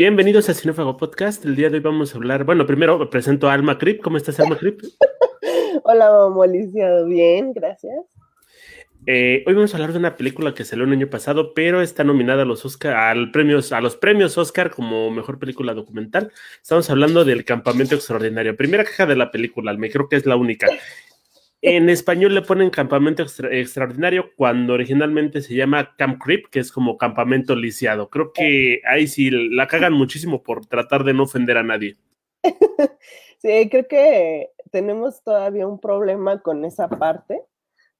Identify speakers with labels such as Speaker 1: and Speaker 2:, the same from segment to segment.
Speaker 1: Bienvenidos a Cinefago Podcast. El día de hoy vamos a hablar. Bueno, primero presento a Alma Crip. ¿Cómo estás, Alma Crip?
Speaker 2: Hola, Alicia. Bien, gracias.
Speaker 1: Eh, hoy vamos a hablar de una película que salió el año pasado, pero está nominada a los Oscar, al premios, a los premios Oscar como mejor película documental. Estamos hablando del Campamento Extraordinario. Primera caja de la película, me creo que es la única. En español le ponen campamento extraordinario cuando originalmente se llama Camp Creep, que es como campamento lisiado. Creo que ahí sí la cagan muchísimo por tratar de no ofender a nadie.
Speaker 2: Sí, creo que tenemos todavía un problema con esa parte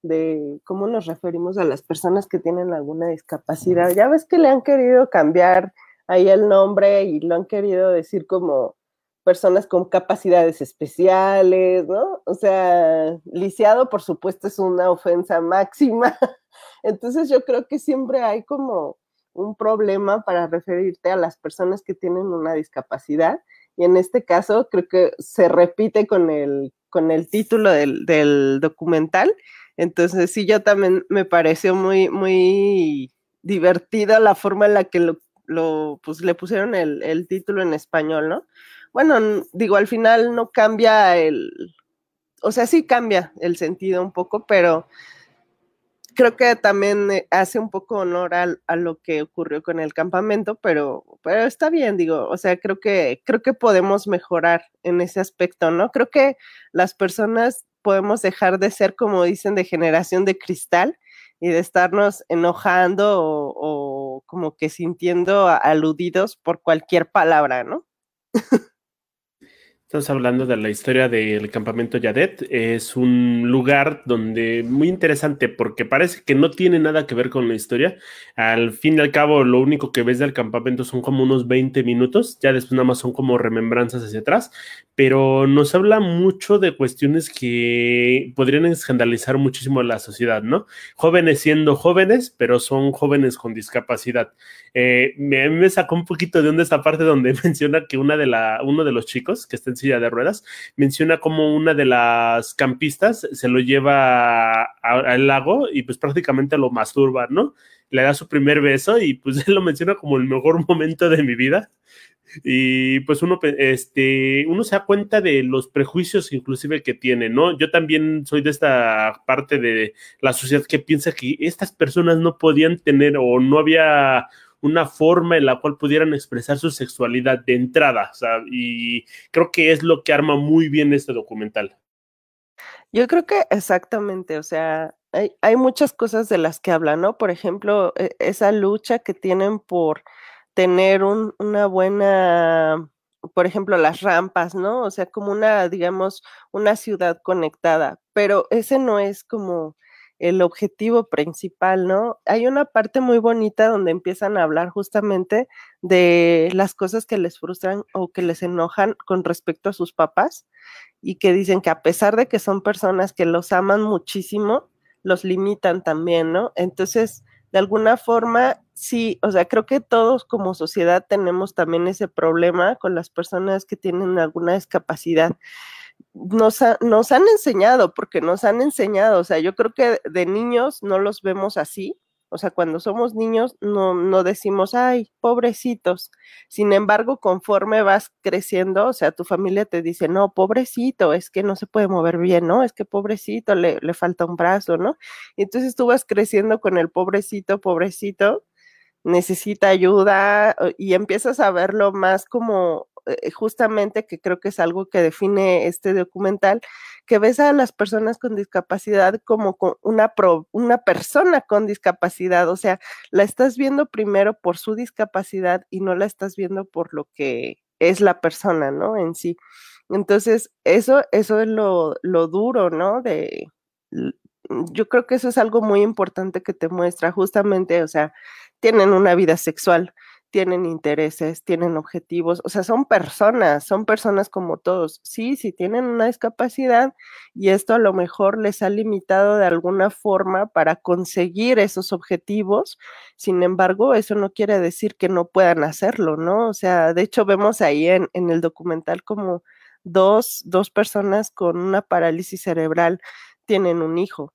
Speaker 2: de cómo nos referimos a las personas que tienen alguna discapacidad. Ya ves que le han querido cambiar ahí el nombre y lo han querido decir como personas con capacidades especiales, ¿no? O sea, lisiado, por supuesto, es una ofensa máxima. Entonces yo creo que siempre hay como un problema para referirte a las personas que tienen una discapacidad. Y en este caso creo que se repite con el, con el título del, documental. Entonces sí, yo también me pareció muy, muy divertida la forma en la que lo, pues, le pusieron el, el título en español, ¿no? Bueno, digo, al final no cambia el, o sea, sí cambia el sentido un poco, pero creo que también eh, hace un poco honor a, lo que ocurrió con el campamento, pero, pero está bien, digo, o sea, creo que, creo que podemos mejorar en ese aspecto, ¿no? Creo que las personas podemos dejar de ser, como dicen, de generación de cristal y de estarnos enojando o, o como que sintiendo aludidos por cualquier palabra, ¿no?
Speaker 1: Estamos hablando de la historia del campamento Yadet. Es un lugar donde muy interesante porque parece que no tiene nada que ver con la historia. Al fin y al cabo, lo único que ves del campamento son como unos 20 minutos. Ya después nada más son como remembranzas hacia atrás. Pero nos habla mucho de cuestiones que podrían escandalizar muchísimo a la sociedad, ¿no? Jóvenes siendo jóvenes, pero son jóvenes con discapacidad. Eh, me, me, sacó un poquito de onda esta parte donde menciona que una de la, uno de los chicos que está en silla de ruedas menciona como una de las campistas se lo lleva al lago y pues prácticamente lo masturba, ¿no? Le da su primer beso y pues él lo menciona como el mejor momento de mi vida. Y pues uno, este, uno se da cuenta de los prejuicios inclusive que tiene, ¿no? Yo también soy de esta parte de la sociedad que piensa que estas personas no podían tener o no había una forma en la cual pudieran expresar su sexualidad de entrada, y creo que es lo que arma muy bien este documental.
Speaker 2: Yo creo que exactamente, o sea, hay, hay muchas cosas de las que hablan, ¿no? Por ejemplo, e, esa lucha que tienen por tener un, una buena, por ejemplo, las rampas, ¿no? O sea, como una, digamos, una ciudad conectada, pero ese no es como el objetivo principal, ¿no? Hay una parte muy bonita donde empiezan a hablar justamente de las cosas que les frustran o que les enojan con respecto a sus papás y que dicen que a pesar de que son personas que los aman muchísimo, los limitan también, ¿no? Entonces, de alguna forma, sí, o sea, creo que todos como sociedad tenemos también ese problema con las personas que tienen alguna discapacidad nos, nos han enseñado, porque nos han enseñado, o sea, yo creo que de niños no los vemos así, o sea, cuando somos niños no, no decimos, ay, pobrecitos. Sin embargo, conforme vas creciendo, o sea, tu familia te dice, no, pobrecito, es que no se puede mover bien, ¿no? Es que pobrecito, le, le falta un brazo, ¿no? Y entonces tú vas creciendo con el pobrecito, pobrecito, necesita ayuda y empiezas a verlo más como justamente que creo que es algo que define este documental, que ves a las personas con discapacidad como una, una persona con discapacidad, o sea, la estás viendo primero por su discapacidad y no la estás viendo por lo que es la persona, ¿no? En sí. Entonces, eso, eso es lo, lo duro, ¿no? De, yo creo que eso es algo muy importante que te muestra justamente, o sea, tienen una vida sexual, tienen intereses, tienen objetivos, o sea, son personas, son personas como todos. Sí, sí tienen una discapacidad y esto a lo mejor les ha limitado de alguna forma para conseguir esos objetivos. Sin embargo, eso no quiere decir que no puedan hacerlo, ¿no? O sea, de hecho vemos ahí en, en el documental como dos, dos personas con una parálisis cerebral tienen un hijo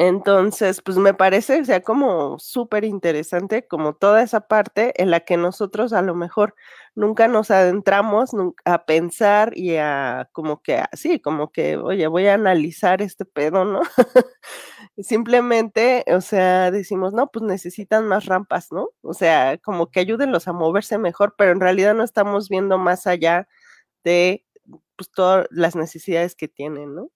Speaker 2: Entonces, pues me parece, o sea, como súper interesante, como toda esa parte en la que nosotros a lo mejor nunca nos adentramos a pensar y a como que así, como que, oye, voy a analizar este pedo, ¿no? Simplemente, o sea, decimos, no, pues necesitan más rampas, ¿no? O sea, como que ayúdenlos a moverse mejor, pero en realidad no estamos viendo más allá de pues todas las necesidades que tienen, ¿no?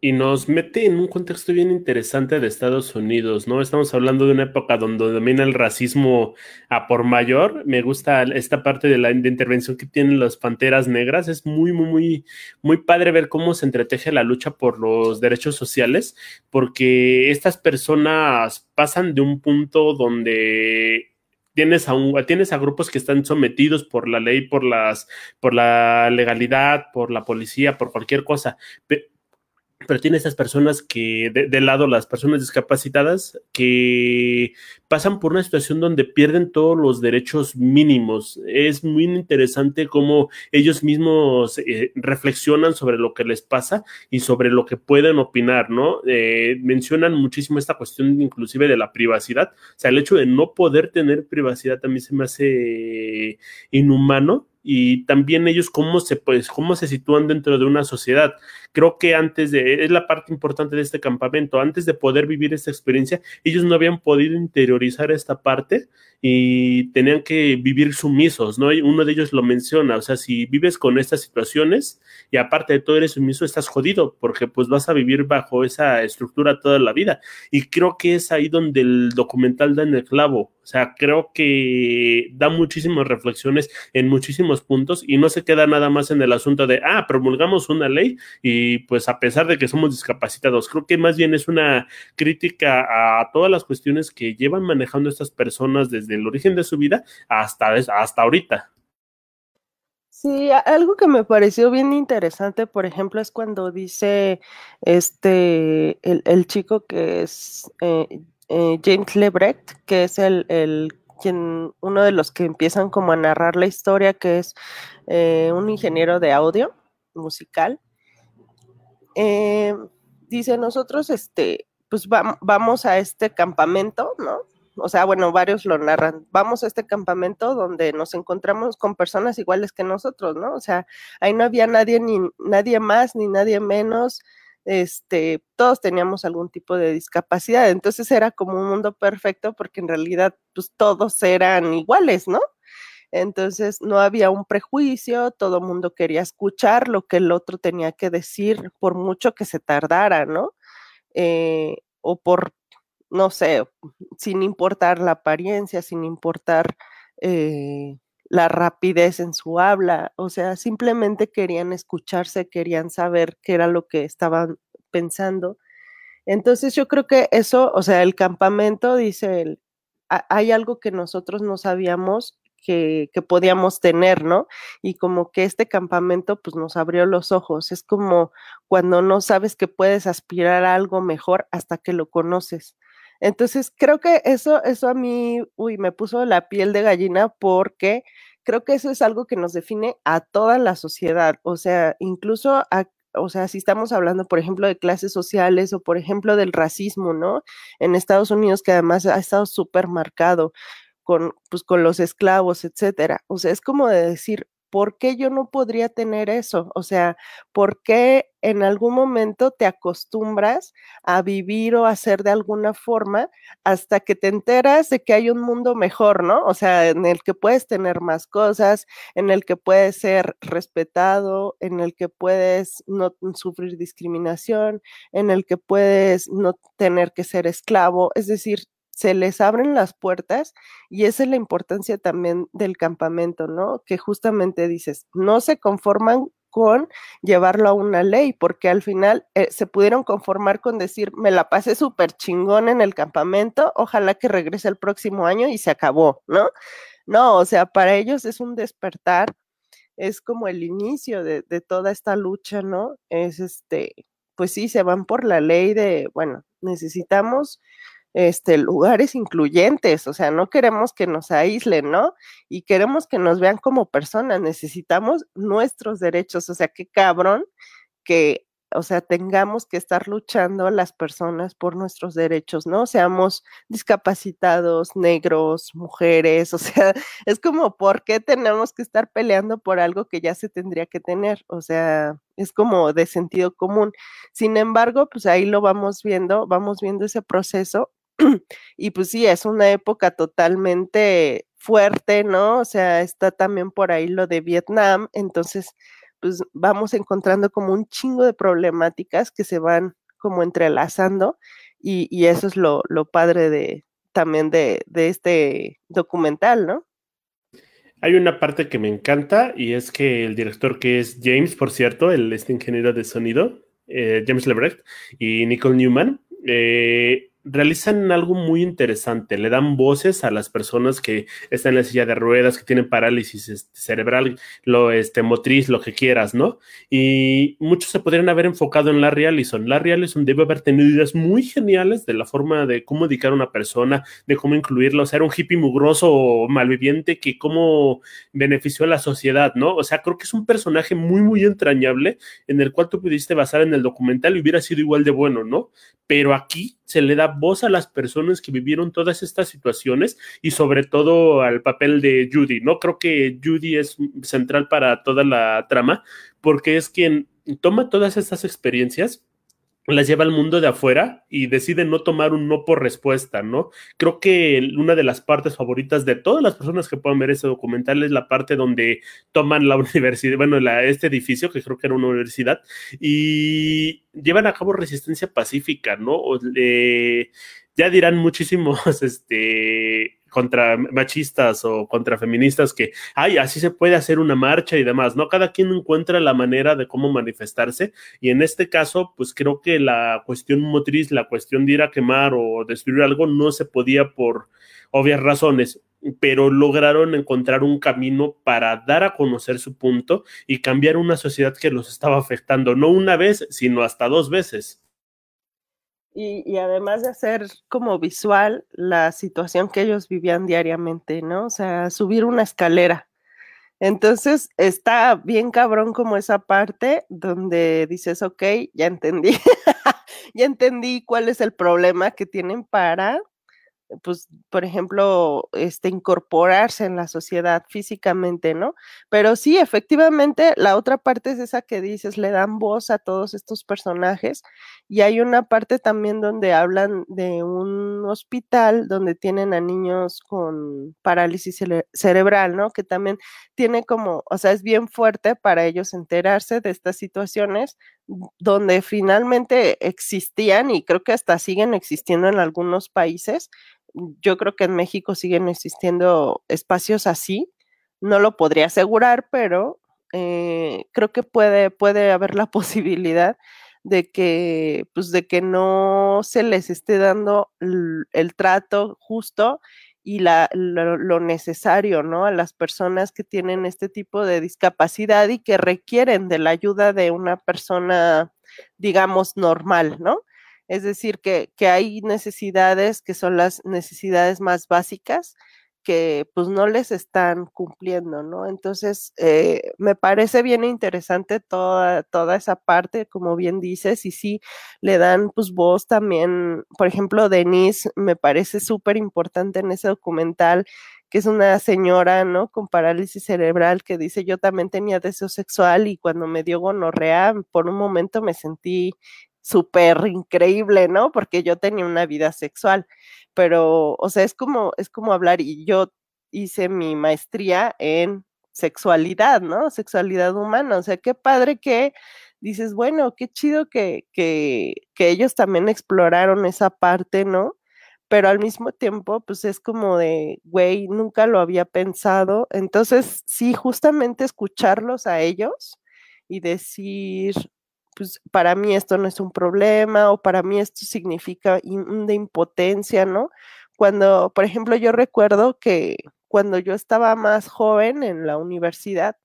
Speaker 1: Y nos mete en un contexto bien interesante de Estados Unidos, ¿no? Estamos hablando de una época donde domina el racismo a por mayor. Me gusta esta parte de la intervención que tienen las panteras negras. Es muy, muy, muy, muy padre ver cómo se entreteje la lucha por los derechos sociales, porque estas personas pasan de un punto donde tienes a, tienes a grupos que están sometidos por la ley, por las, por la legalidad, por la policía, por cualquier cosa pero tiene estas personas que, de, lado las personas discapacitadas, que pasan por una situación donde pierden todos los derechos mínimos. Es muy interesante cómo ellos mismos eh, reflexionan sobre lo que les pasa y sobre lo que pueden opinar, ¿no? Eh, mencionan muchísimo esta cuestión inclusive de la privacidad. O sea, el hecho de no poder tener privacidad también se me hace inhumano y también ellos cómo se, pues, cómo se sitúan dentro de una sociedad. Creo que antes de, es la parte importante de este campamento, antes de poder vivir esta experiencia, ellos no habían podido interiorizar esta parte y tenían que vivir sumisos, ¿no? Y uno de ellos lo menciona, o sea, si vives con estas situaciones y aparte de todo eres sumiso, estás jodido, porque pues vas a vivir bajo esa estructura toda la vida. Y creo que es ahí donde el documental da en el clavo, o sea, creo que da muchísimas reflexiones en muchísimos puntos y no se queda nada más en el asunto de, ah, promulgamos una ley y pues a pesar de que somos discapacitados, creo que más bien es una crítica a todas las cuestiones que llevan manejando estas personas desde el origen de su vida hasta, hasta ahorita.
Speaker 2: Sí, algo que me pareció bien interesante, por ejemplo, es cuando dice este el, chico que es eh, eh, James Lebrecht, que es el, el, quien, uno de los que empiezan como a narrar la historia, que es eh, un ingeniero de audio musical. Dice, nosotros, este, pues vamos a este campamento, ¿no? o sea, bueno, varios lo narran, vamos a este campamento donde nos encontramos con personas iguales que nosotros, ¿no? O sea, ahí no había nadie ni nadie más ni nadie menos, este, todos teníamos algún tipo de discapacidad, entonces era como un mundo perfecto porque en realidad pues todos eran iguales, ¿no? Entonces no había un prejuicio, todo el mundo quería escuchar lo que el otro tenía que decir, por mucho que se tardara, ¿no? Eh, o por no sé, sin importar la apariencia, sin importar eh, la rapidez en su habla, o sea, simplemente querían escucharse, querían saber qué era lo que estaban pensando. Entonces yo creo que eso, o sea, el campamento, dice él, hay algo que nosotros no sabíamos que, podíamos tener, ¿no? Y como que este campamento pues nos abrió los ojos. Es como cuando no sabes que puedes aspirar a algo mejor hasta que lo conoces. Entonces, creo que eso, eso a mí, uy, me puso la piel de gallina porque creo que eso es algo que nos define a toda la sociedad. O sea, incluso o sea, si estamos hablando, por ejemplo, de clases sociales o, por ejemplo, del racismo, ¿no? En Estados Unidos, que además ha estado súper marcado con, pues, con los esclavos, etcétera. O sea, es como de decir, ¿por qué yo no podría tener eso? O sea, ¿por qué en algún momento te acostumbras a vivir o a hacer de alguna forma hasta que te enteras de que hay un mundo mejor, ¿no? O sea, en el que puedes tener más cosas, en el que puedes ser respetado, en el que puedes no sufrir discriminación, en el que puedes no tener que ser esclavo, es decir, se les abren las puertas y esa es la importancia también del campamento, ¿no? Que justamente dices, no se conforman con llevarlo a una ley, porque al final eh, se pudieron conformar con decir, me la pasé súper chingón en el campamento, ojalá que regrese el próximo año y se acabó, ¿no? No, o sea, para ellos es un despertar, es como el inicio de, de toda esta lucha, ¿no? Es este, pues sí, se van por la ley de, bueno, necesitamos este, lugares incluyentes, o sea, no queremos que nos aíslen, ¿no? Y queremos que nos vean como personas, necesitamos nuestros derechos, o sea, qué cabrón que o sea, tengamos que estar luchando las personas por nuestros derechos, ¿no? Seamos discapacitados, negros, mujeres, o sea, es como, ¿por qué tenemos que estar peleando por algo que ya se tendría que tener? O sea, es como de sentido común. Sin embargo, pues ahí lo vamos viendo, vamos viendo ese proceso y pues sí, es una época totalmente fuerte, ¿no? O sea, está también por ahí lo de Vietnam, entonces pues vamos encontrando como un chingo de problemáticas que se van como entrelazando y, eso es lo, padre de también de, este documental, ¿no?
Speaker 1: Hay una parte que me encanta y es que el director que es James, por cierto, el este ingeniero de sonido, eh, James Lebrecht y Nicole Newman, eh, realizan algo muy interesante, le dan voces a las personas que están en la silla de ruedas, que tienen parálisis este, cerebral, lo este, motriz, lo que quieras, ¿no? Y muchos se podrían haber enfocado en Larry Allison. Larry Allison debe haber tenido ideas muy geniales de la forma de cómo dedicar a una persona, de cómo incluirlo, o sea, era un hippie mugroso o malviviente que cómo benefició a la sociedad, ¿no? O sea, creo que es un personaje muy, muy entrañable en el cual tú pudiste basar en el documental y hubiera sido igual de bueno, ¿no? Pero aquí se le da voz a las personas que vivieron todas estas situaciones y sobre todo al papel de Judy, ¿no? Creo que Judy es central para toda la trama porque es quien toma todas estas experiencias las lleva al mundo de afuera y decide no tomar un no por respuesta, ¿no? Creo que una de las partes favoritas de todas las personas que puedan ver ese documental es la parte donde toman la universidad, bueno, la, este edificio, que creo que era una universidad, y llevan a cabo resistencia pacífica, ¿no? Ya dirán muchísimos, este, contra machistas o contra feministas que, ay, así se puede hacer una marcha y demás, ¿no? Cada quien encuentra la manera de cómo manifestarse y en este caso, pues creo que la cuestión motriz, la cuestión de ir a quemar o destruir algo no se podía por obvias razones, pero lograron encontrar un camino para dar a conocer su punto y cambiar una sociedad que los estaba afectando, no una vez, sino hasta dos veces.
Speaker 2: Y, además de hacer como visual la situación que ellos vivían diariamente, ¿no? O sea, subir una escalera. Entonces está bien cabrón como esa parte donde dices, ok, ya entendí, ya entendí cuál es el problema que tienen para pues, por ejemplo, este, incorporarse en la sociedad físicamente, ¿no? Pero sí, efectivamente, la otra parte es esa que dices, le dan voz a todos estos personajes y hay una parte también donde hablan de un hospital donde tienen a niños con parálisis cerebral, ¿no? Que también tiene como, o sea, es bien fuerte para ellos enterarse de estas situaciones donde finalmente existían y creo que hasta siguen existiendo en algunos países yo creo que en México siguen existiendo espacios así. No lo podría asegurar, pero eh, creo que puede, puede haber la posibilidad de que, pues, de que no se les esté dando el, trato justo y la, lo, necesario, ¿no? A las personas que tienen este tipo de discapacidad y que requieren de la ayuda de una persona, digamos, normal, ¿no? Es decir, que, hay necesidades que son las necesidades más básicas que pues no les están cumpliendo, ¿no? Entonces, eh, me parece bien interesante toda, toda esa parte, como bien dices, y sí, le dan pues voz también, por ejemplo, Denise me parece súper importante en ese documental, que es una señora, ¿no? Con parálisis cerebral que dice, yo también tenía deseo sexual y cuando me dio gonorrea, por un momento me sentí súper increíble, ¿no? Porque yo tenía una vida sexual, pero, o sea, es como, es como hablar y yo hice mi maestría en sexualidad, ¿no? Sexualidad humana, o sea, qué padre que dices, bueno, qué chido que, que, que ellos también exploraron esa parte, ¿no? Pero al mismo tiempo, pues es como de, güey, nunca lo había pensado. Entonces, sí, justamente escucharlos a ellos y decir, pues para mí esto no es un problema o para mí esto significa de impotencia, ¿no? Cuando, por ejemplo, yo recuerdo que cuando yo estaba más joven en la universidad,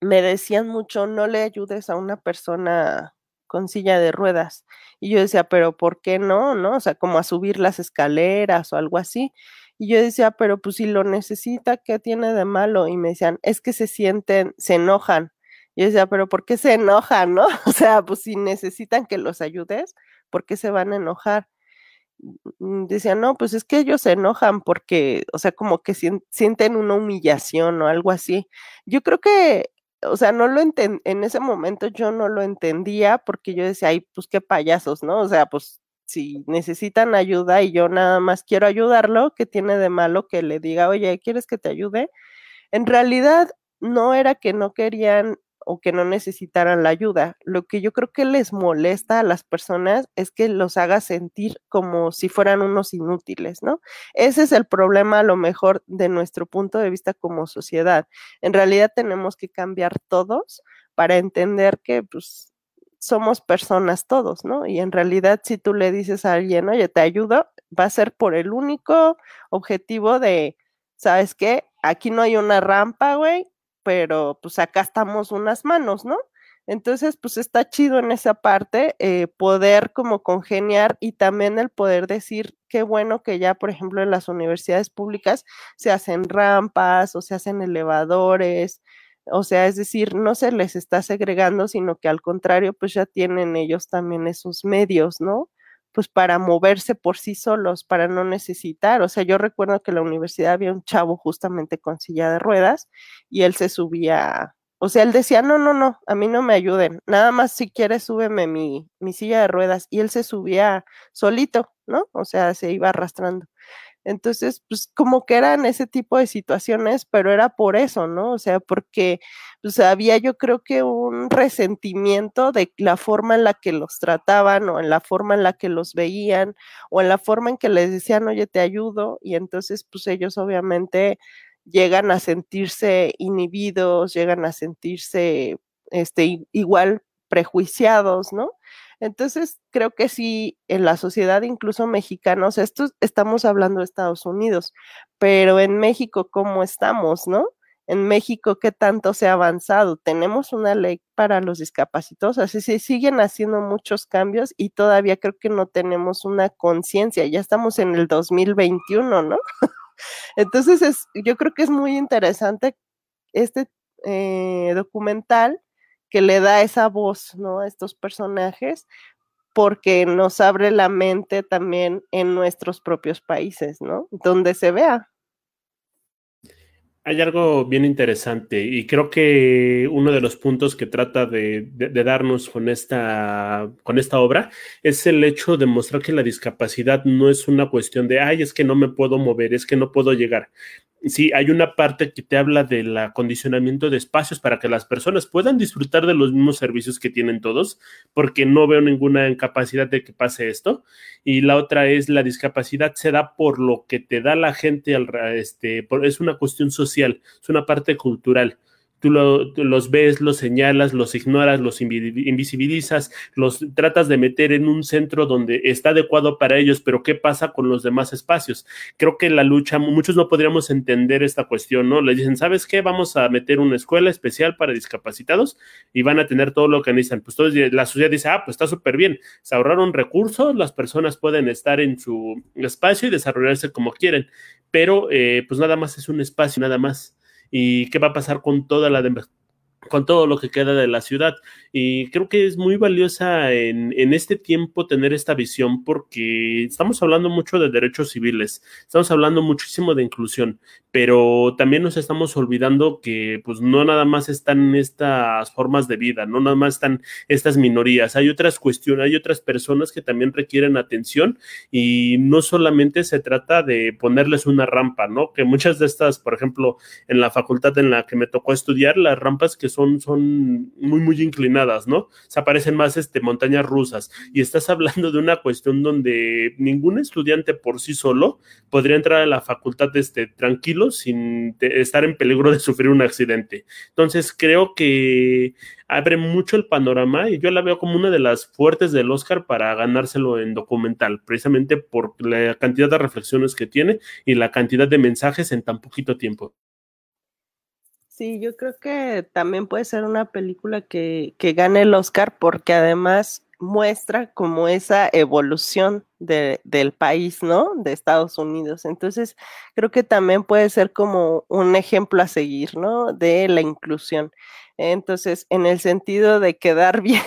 Speaker 2: me decían mucho, no le ayudes a una persona con silla de ruedas. Y yo decía, pero ¿por qué no? ¿No? O sea, como a subir las escaleras o algo así. Y yo decía, pero pues si lo necesita, ¿qué tiene de malo? Y me decían, es que se sienten, se enojan Y decía, pero ¿por qué se enojan, no? O sea, pues si necesitan que los ayudes, ¿por qué se van a enojar? Mm, decía, no, pues es que ellos se enojan porque, o sea, como que sienten una humillación o algo así. Yo creo que, o sea, no lo enten en ese momento yo no lo entendía porque yo decía, ay, pues qué payasos, ¿no? O sea, pues si necesitan ayuda y yo nada más quiero ayudarlo, ¿qué tiene de malo que le diga, oye, ¿quieres que te ayude? En realidad no era que no querían o que no necesitaran la ayuda. Lo que yo creo que les molesta a las personas es que los haga sentir como si fueran unos inútiles, ¿no? Ese es el problema a lo mejor de nuestro punto de vista como sociedad. En realidad tenemos que cambiar todos para entender que pues somos personas todos, ¿no? Y en realidad si tú le dices a alguien, oye, te ayudo, va a ser por el único objetivo de, ¿sabes qué? Aquí no hay una rampa, güey, pero pues acá estamos unas manos, ¿no? Entonces, pues está chido en esa parte eh, poder como congeniar y también el poder decir qué bueno que ya, por ejemplo, en las universidades públicas se hacen rampas o se hacen elevadores, o sea, es decir, no se les está segregando, sino que al contrario, pues ya tienen ellos también esos medios, ¿no? Pues para moverse por sí solos, para no necesitar. O sea, yo recuerdo que en la universidad había un chavo justamente con silla de ruedas y él se subía, o sea, él decía, no, no, no, a mí no me ayuden, nada más si quieres súbeme mi, mi silla de ruedas y él se subía solito, ¿no? O sea, se iba arrastrando. Entonces, pues como que eran ese tipo de situaciones, pero era por eso, ¿no? O sea, porque pues había yo creo que un resentimiento de la forma en la que los trataban o en la forma en la que los veían o en la forma en que les decían, oye, te ayudo, y entonces pues ellos obviamente llegan a sentirse inhibidos, llegan a sentirse este, igual prejuiciados, ¿no? Entonces, creo que sí, en la sociedad incluso sea, esto estamos hablando de Estados Unidos, pero en México, ¿cómo estamos, no? En México, ¿qué tanto se ha avanzado? Tenemos una ley para los discapacitados, así se siguen haciendo muchos cambios y todavía creo que no tenemos una conciencia, ya estamos en el 2021, ¿no? Entonces, es, yo creo que es muy interesante este eh, documental que le da esa voz, ¿no? A estos personajes, porque nos abre la mente también en nuestros propios países, ¿no? Donde se vea.
Speaker 1: Hay algo bien interesante y creo que uno de los puntos que trata de, darnos con esta, con esta obra es el hecho de mostrar que la discapacidad no es una cuestión de, ay, es que no me puedo mover, es que no puedo llegar. Sí, hay una parte que te habla del acondicionamiento de espacios para que las personas puedan disfrutar de los mismos servicios que tienen todos, porque no veo ninguna incapacidad de que pase esto. Y la otra es la discapacidad se da por lo que te da la gente, al, este, es una cuestión social es una parte cultural. Tú, los ves, los señalas, los ignoras, los invisibilizas, los tratas de meter en un centro donde está adecuado para ellos, pero ¿qué pasa con los demás espacios? Creo que la lucha, muchos no podríamos entender esta cuestión, ¿no? Le dicen, ¿sabes qué? Vamos a meter una escuela especial para discapacitados y van a tener todo lo que necesitan. Pues todos, la sociedad dice, ah, pues está súper bien, se ahorraron recursos, las personas pueden estar en su espacio y desarrollarse como quieren, pero eh, pues nada más es un espacio, nada más. ¿Y qué va a pasar con toda la demás? Con todo lo que queda de la ciudad. Y creo que es muy valiosa en, en, este tiempo tener esta visión porque estamos hablando mucho de derechos civiles, estamos hablando muchísimo de inclusión, pero también nos estamos olvidando que pues no nada más están estas formas de vida, no nada más están estas minorías, hay otras cuestiones, hay otras personas que también requieren atención y no solamente se trata de ponerles una rampa, ¿no? Que muchas de estas, por ejemplo, en la facultad en la que me tocó estudiar, las rampas que son, son muy, muy inclinadas, ¿no? Se aparecen más este, montañas rusas. Y estás hablando de una cuestión donde ningún estudiante por sí solo podría entrar a la facultad este, tranquilo sin estar en peligro de sufrir un accidente. Entonces, creo que abre mucho el panorama y yo la veo como una de las fuertes del Oscar para ganárselo en documental, precisamente por la cantidad de reflexiones que tiene y la cantidad de mensajes en tan poquito tiempo.
Speaker 2: Sí, yo creo que también puede ser una película que, que gane el Oscar porque además muestra como esa evolución del país, ¿no? De Estados Unidos. Entonces, creo que también puede ser como un ejemplo a seguir, ¿no? De la inclusión. Entonces, en el sentido de quedar bien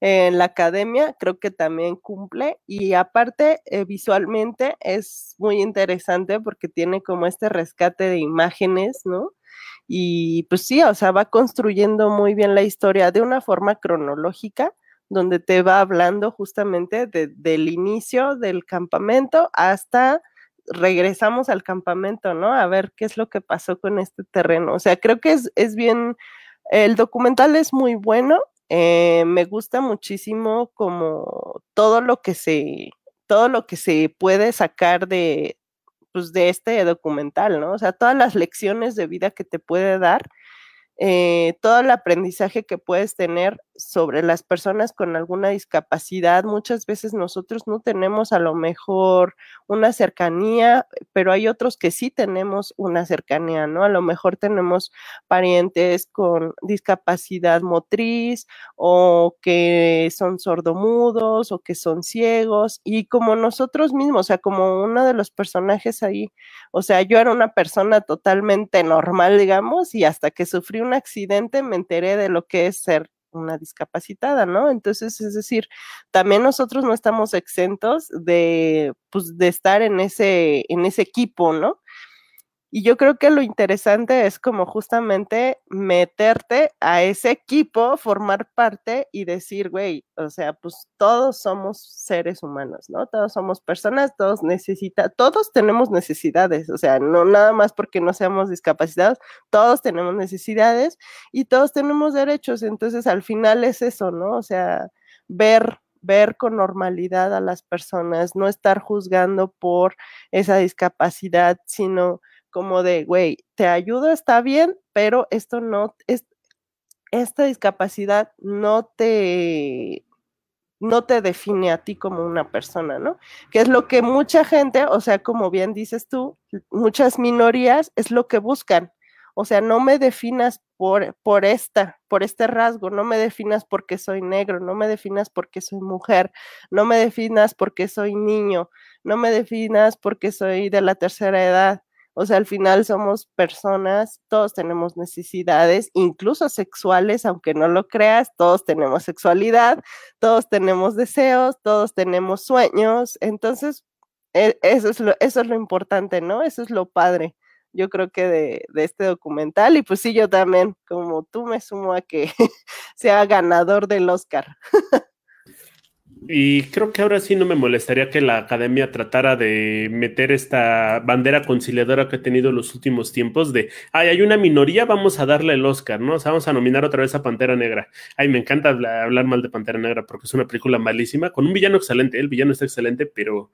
Speaker 2: en la academia, creo que también cumple y aparte eh, visualmente es muy interesante porque tiene como este rescate de imágenes, ¿no? Y pues sí, o sea, va construyendo muy bien la historia de una forma cronológica donde te va hablando justamente del inicio del campamento hasta regresamos al campamento, ¿no? A ver qué es lo que pasó con este terreno. O sea, creo que es, es bien, el documental es muy bueno, eh, me gusta muchísimo como todo lo que se, todo lo que se puede sacar de, pues, de este documental, ¿no? O sea, todas las lecciones de vida que te puede dar eh, todo el aprendizaje que puedes tener sobre las personas con alguna discapacidad. Muchas veces nosotros no tenemos a lo mejor una cercanía, pero hay otros que sí tenemos una cercanía, ¿no? A lo mejor tenemos parientes con discapacidad motriz o que son sordomudos o que son ciegos y como nosotros mismos, o sea, como uno de los personajes ahí, o sea, yo era una persona totalmente normal, digamos, y hasta que sufrí un accidente me enteré de lo que es ser una discapacitada, ¿no? Entonces, es decir, también nosotros no estamos exentos de, pues, de estar en ese, en ese equipo, ¿no? Y yo creo que lo interesante es como justamente meterte a ese equipo, formar parte y decir, güey, o sea, pues todos somos seres humanos, ¿no? Todos somos personas, todos necesitan, todos tenemos necesidades, o sea, no nada más porque no seamos discapacitados, todos tenemos necesidades y todos tenemos derechos, entonces al final es eso, ¿no? O sea, ver ver con normalidad a las personas, no estar juzgando por esa discapacidad, sino como de, güey, te ayudo, está bien, pero esto no, es, esta discapacidad no te, no te define a ti como una persona, ¿no? Que es lo que mucha gente, o sea, como bien dices tú, muchas minorías es lo que buscan. O sea, no me definas por, por esta, por este rasgo, no me definas porque soy negro, no me definas porque soy mujer, no me definas porque soy niño, no me definas porque soy de la tercera edad. O sea, al final somos personas, todos tenemos necesidades, incluso sexuales, aunque no lo creas, todos tenemos sexualidad, todos tenemos deseos, todos tenemos sueños. Entonces, e, eso es lo, eso es lo importante, ¿no? Eso es lo padre, yo creo que de, de este documental. Y pues sí, yo también, como tú, me sumo a que sea ganador del Oscar.
Speaker 1: Y creo que ahora sí no me molestaría que la academia tratara de meter esta bandera conciliadora que ha tenido los últimos tiempos de, ay, hay una minoría, vamos a darle el Oscar, ¿no? O sea, vamos a nominar otra vez a Pantera Negra. Ay, me encanta hablar mal de Pantera Negra porque es una película malísima, con un villano excelente, el villano está excelente, pero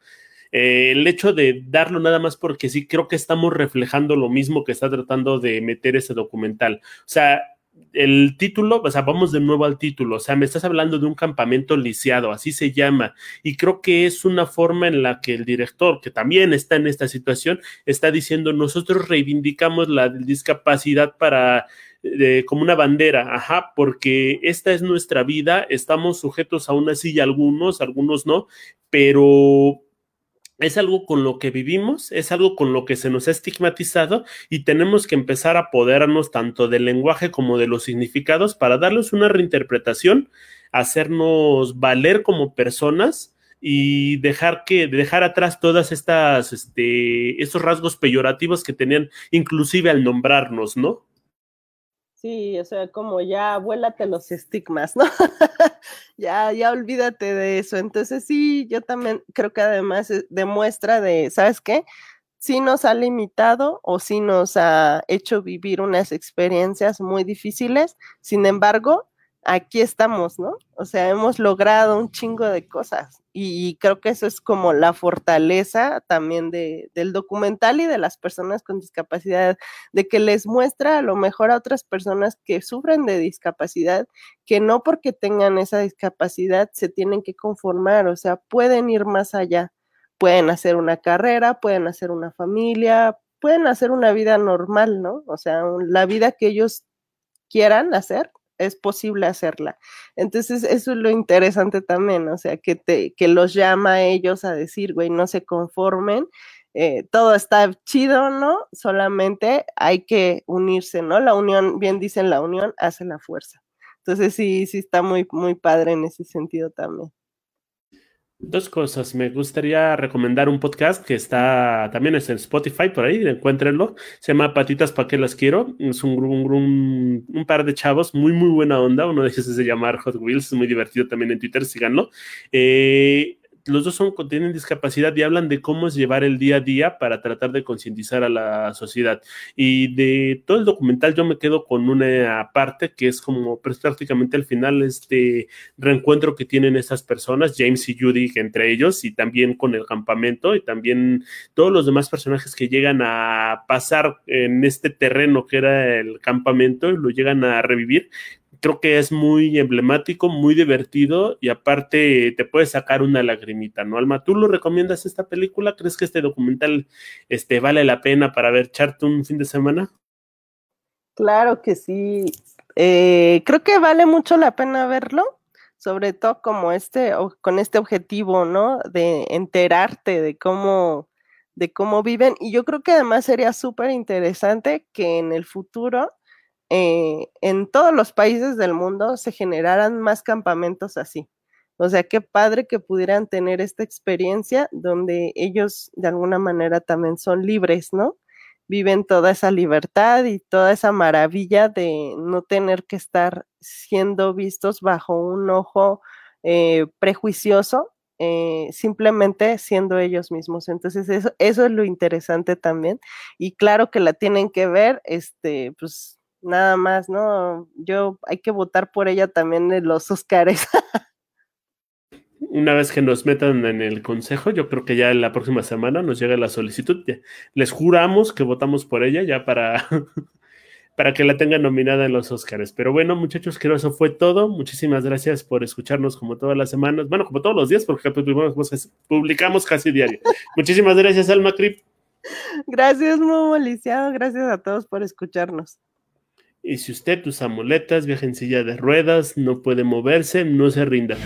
Speaker 1: eh, el hecho de darlo nada más porque sí, creo que estamos reflejando lo mismo que está tratando de meter ese documental. O sea, el título, o sea, vamos de nuevo al título, o sea, me estás hablando de un campamento lisiado, así se llama, y creo que es una forma en la que el director, que también está en esta situación, está diciendo, nosotros reivindicamos la discapacidad para como una bandera, ajá, porque esta es nuestra vida, estamos sujetos a una silla algunos, algunos no, pero es algo con lo que vivimos, es algo con lo que se nos ha estigmatizado y tenemos que empezar a apoderarnos tanto del lenguaje como de los significados para darles una reinterpretación, hacernos valer como personas y dejar que dejar atrás todas estas este estos rasgos peyorativos que tenían inclusive al nombrarnos, ¿no?
Speaker 2: Sí, o sea, como ya vuélate los estigmas, ¿no? ya, ya olvídate de eso. Entonces sí, yo también creo que además demuestra de, ¿sabes qué? Sí nos ha limitado o sí nos ha hecho vivir unas experiencias muy difíciles, sin embargo, aquí estamos, ¿no? O sea, hemos logrado un chingo de cosas y creo que eso es como la fortaleza también de, del documental y de las personas con discapacidad, de que les muestra a lo mejor a otras personas que sufren de discapacidad, que no porque tengan esa discapacidad se tienen que conformar, o sea, pueden ir más allá, pueden hacer una carrera, pueden hacer una familia, pueden hacer una vida normal, ¿no? O sea, la vida que ellos quieran hacer, es posible hacerla. Entonces, eso es lo interesante también, o sea, que, te, que los llama a ellos a decir, güey, no se conformen, eh, todo está chido, ¿no? Solamente hay que unirse, ¿no? La unión, bien dicen, la unión hace la fuerza. Entonces, sí, sí está muy, muy padre en ese sentido también.
Speaker 1: Dos cosas. Me gustaría recomendar un podcast que está también es en Spotify, por ahí, encuéntrenlo. Se llama Patitas pa' qué las quiero. Es un, un, un, par de chavos, muy, muy buena onda. Uno de ellos es de llamar Hot Wheels, es muy divertido también en Twitter, síganlo. Eh, los dos son, tienen discapacidad y hablan de cómo es llevar el día a día para tratar de concientizar a la sociedad. Y de todo el documental yo me quedo con una parte que es como prácticamente al final este reencuentro que tienen esas personas, James y Judy entre ellos, y también con el campamento y también todos los demás personajes que llegan a pasar en este terreno que era el campamento y lo llegan a revivir creo que es muy emblemático, muy divertido y aparte te puede sacar una lagrimita, ¿no? Alma, ¿tú lo recomiendas esta película? ¿Crees que este documental este, vale la pena para ver echarte un fin de semana?
Speaker 2: Claro que sí. Eh, creo que vale mucho la pena verlo, sobre todo como este, con este objetivo, ¿no? De enterarte de cómo, de cómo viven. Y yo creo que además sería súper interesante que en el futuro eh, en todos los países del mundo se generaran más campamentos así. O sea, qué padre que pudieran tener esta experiencia donde ellos de alguna manera también son libres, ¿no? Viven toda esa libertad y toda esa maravilla de no tener que estar siendo vistos bajo un ojo eh, prejuicioso, eh, simplemente siendo ellos mismos. Entonces, eso, eso es lo interesante también. Y claro que la tienen que ver, este, pues nada más, ¿no? Yo hay que votar por ella también en los Oscars.
Speaker 1: Una vez que nos metan en el consejo, yo creo que ya en la próxima semana nos llega la solicitud. Les juramos que votamos por ella ya para, para que la tengan nominada en los Oscars. Pero bueno, muchachos, creo que eso fue todo. Muchísimas gracias por escucharnos como todas las semanas. Bueno, como todos los días, porque publicamos casi diario. Muchísimas gracias, Alma Crip.
Speaker 2: Gracias, Momo Lisiado. Gracias a todos por escucharnos.
Speaker 1: Y si usted usa muletas, viaja en silla de ruedas, no puede moverse, no se rinda.